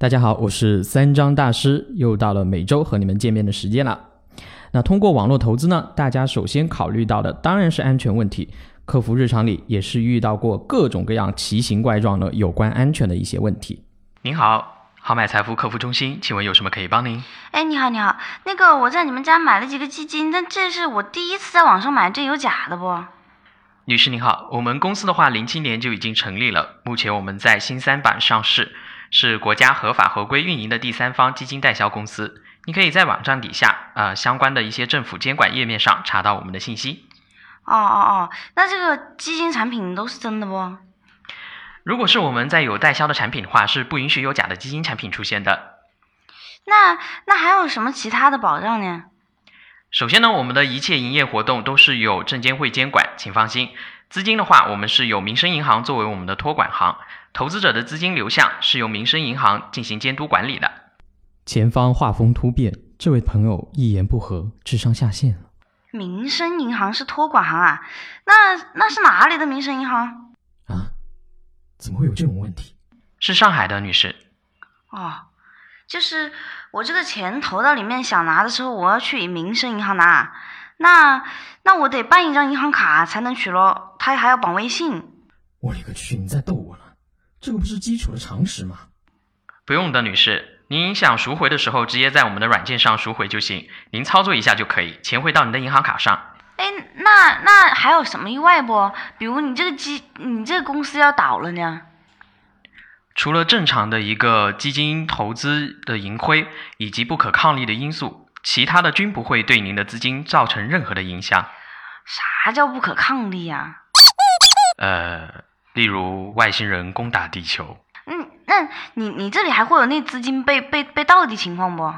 大家好，我是三张大师，又到了每周和你们见面的时间了。那通过网络投资呢，大家首先考虑到的当然是安全问题。客服日常里也是遇到过各种各样奇形怪状的有关安全的一些问题。您好，好买财富客服中心，请问有什么可以帮您？哎，你好，你好，那个我在你们家买了几个基金，但这是我第一次在网上买，这有假的不？女士您好，我们公司的话，零七年就已经成立了，目前我们在新三板上市。是国家合法合规运营的第三方基金代销公司，你可以在网站底下呃相关的一些政府监管页面上查到我们的信息。哦哦哦，那这个基金产品都是真的不？如果是我们在有代销的产品的话，是不允许有假的基金产品出现的。那那还有什么其他的保障呢？首先呢，我们的一切营业活动都是有证监会监管，请放心。资金的话，我们是有民生银行作为我们的托管行。投资者的资金流向是由民生银行进行监督管理的。前方画风突变，这位朋友一言不合，智商下线了。民生银行是托管行啊？那那是哪里的民生银行？啊？怎么会有这种问题？是上海的女士。哦，就是我这个钱投到里面想拿的时候，我要去民生银行拿，那那我得办一张银行卡才能取咯，他还要绑微信。我勒个去！你在逗我呢？这个不是基础的常识吗？不用的，女士，您想赎回的时候，直接在我们的软件上赎回就行，您操作一下就可以，钱会到您的银行卡上。哎，那那还有什么意外不？比如你这个机，你这个公司要倒了呢？除了正常的一个基金投资的盈亏以及不可抗力的因素，其他的均不会对您的资金造成任何的影响。啥叫不可抗力呀？呃。例如外星人攻打地球，嗯，那你你这里还会有那资金被被被盗的情况不？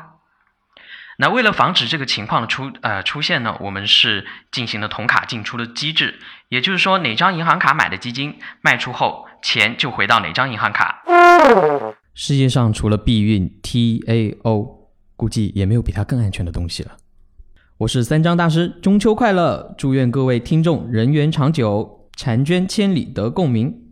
那为了防止这个情况的出呃出现呢，我们是进行了同卡进出的机制，也就是说哪张银行卡买的基金卖出后，钱就回到哪张银行卡。世界上除了避孕 TAO，估计也没有比它更安全的东西了。我是三张大师，中秋快乐！祝愿各位听众人缘长久。婵娟千里得共鸣。